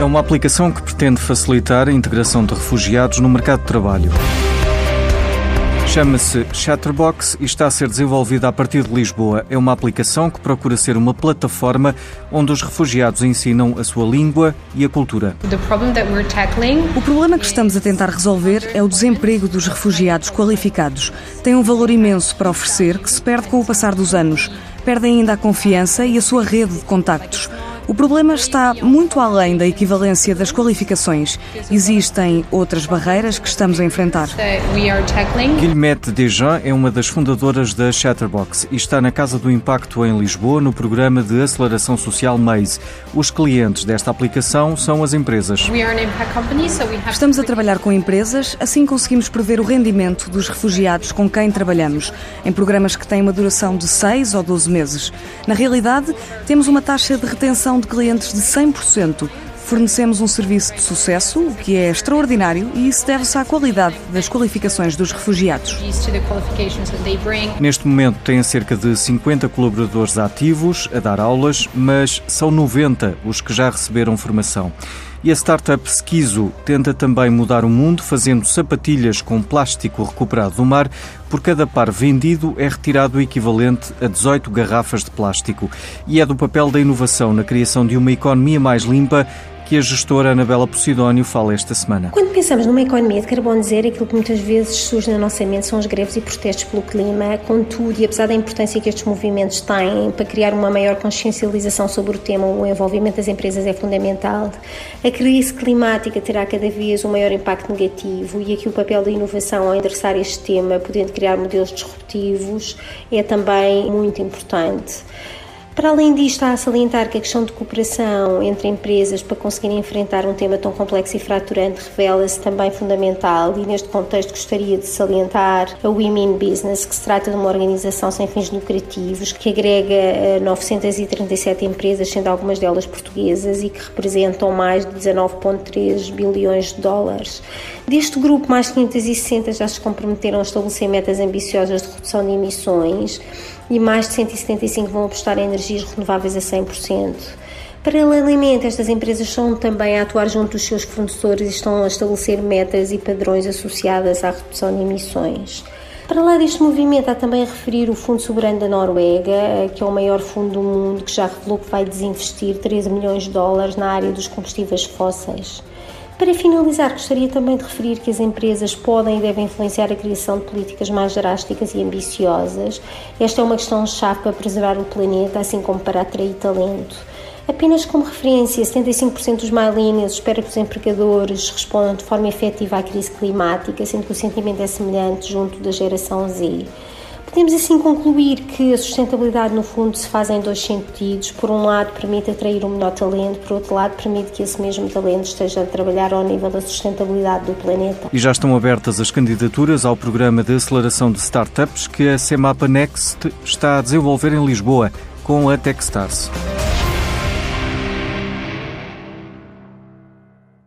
É uma aplicação que pretende facilitar a integração de refugiados no mercado de trabalho. Chama-se Chatterbox e está a ser desenvolvida a partir de Lisboa. É uma aplicação que procura ser uma plataforma onde os refugiados ensinam a sua língua e a cultura. O problema que estamos a tentar resolver é o desemprego dos refugiados qualificados. Tem um valor imenso para oferecer que se perde com o passar dos anos. Perdem ainda a confiança e a sua rede de contactos. O problema está muito além da equivalência das qualificações. Existem outras barreiras que estamos a enfrentar. Guilhermette Dejean é uma das fundadoras da Chatterbox e está na Casa do Impacto em Lisboa no programa de aceleração social MAISE. Os clientes desta aplicação são as empresas. Estamos a trabalhar com empresas, assim conseguimos prever o rendimento dos refugiados com quem trabalhamos, em programas que têm uma duração de 6 ou 12 meses. Na realidade, temos uma taxa de retenção de clientes de 100%. Fornecemos um serviço de sucesso, o que é extraordinário, e isso deve-se à qualidade das qualificações dos refugiados. Neste momento têm cerca de 50 colaboradores ativos a dar aulas, mas são 90 os que já receberam formação. E a startup Skizo tenta também mudar o mundo fazendo sapatilhas com plástico recuperado do mar. Por cada par vendido é retirado o equivalente a 18 garrafas de plástico. E é do papel da inovação na criação de uma economia mais limpa que a gestora Anabela Posidónio fala esta semana. Quando pensamos numa economia de carbono zero, aquilo que muitas vezes surge na nossa mente são as greves e protestos pelo clima. Contudo, e apesar da importância que estes movimentos têm para criar uma maior consciencialização sobre o tema, o envolvimento das empresas é fundamental. A crise climática terá cada vez um maior impacto negativo e aqui o papel da inovação ao endereçar este tema, podendo criar modelos disruptivos, é também muito importante. Para além disto, está a salientar que a questão de cooperação entre empresas para conseguirem enfrentar um tema tão complexo e fraturante revela-se também fundamental e neste contexto gostaria de salientar a Women Business, que se trata de uma organização sem fins lucrativos que agrega 937 eh, empresas, sendo algumas delas portuguesas e que representam mais de 19,3 bilhões de dólares. Deste grupo, mais de 560 já se comprometeram a estabelecer metas ambiciosas de redução de emissões e mais de 175 vão apostar em energias renováveis a 100%. Paralelamente, estas empresas estão também a atuar junto dos seus fornecedores e estão a estabelecer metas e padrões associadas à redução de emissões. Para lá deste movimento, há também a referir o Fundo Soberano da Noruega, que é o maior fundo do mundo, que já revelou que vai desinvestir 13 milhões de dólares na área dos combustíveis fósseis. Para finalizar, gostaria também de referir que as empresas podem e devem influenciar a criação de políticas mais drásticas e ambiciosas. Esta é uma questão-chave para preservar o planeta, assim como para atrair talento. Apenas como referência, 75% dos millennials espera que os empregadores respondam de forma efetiva à crise climática, sendo que o sentimento é semelhante junto da geração Z. Podemos assim concluir que a sustentabilidade, no fundo, se faz em dois sentidos. Por um lado, permite atrair um melhor talento, por outro lado, permite que esse mesmo talento esteja a trabalhar ao nível da sustentabilidade do planeta. E já estão abertas as candidaturas ao programa de aceleração de startups que a Semapa Next está a desenvolver em Lisboa com a Techstars.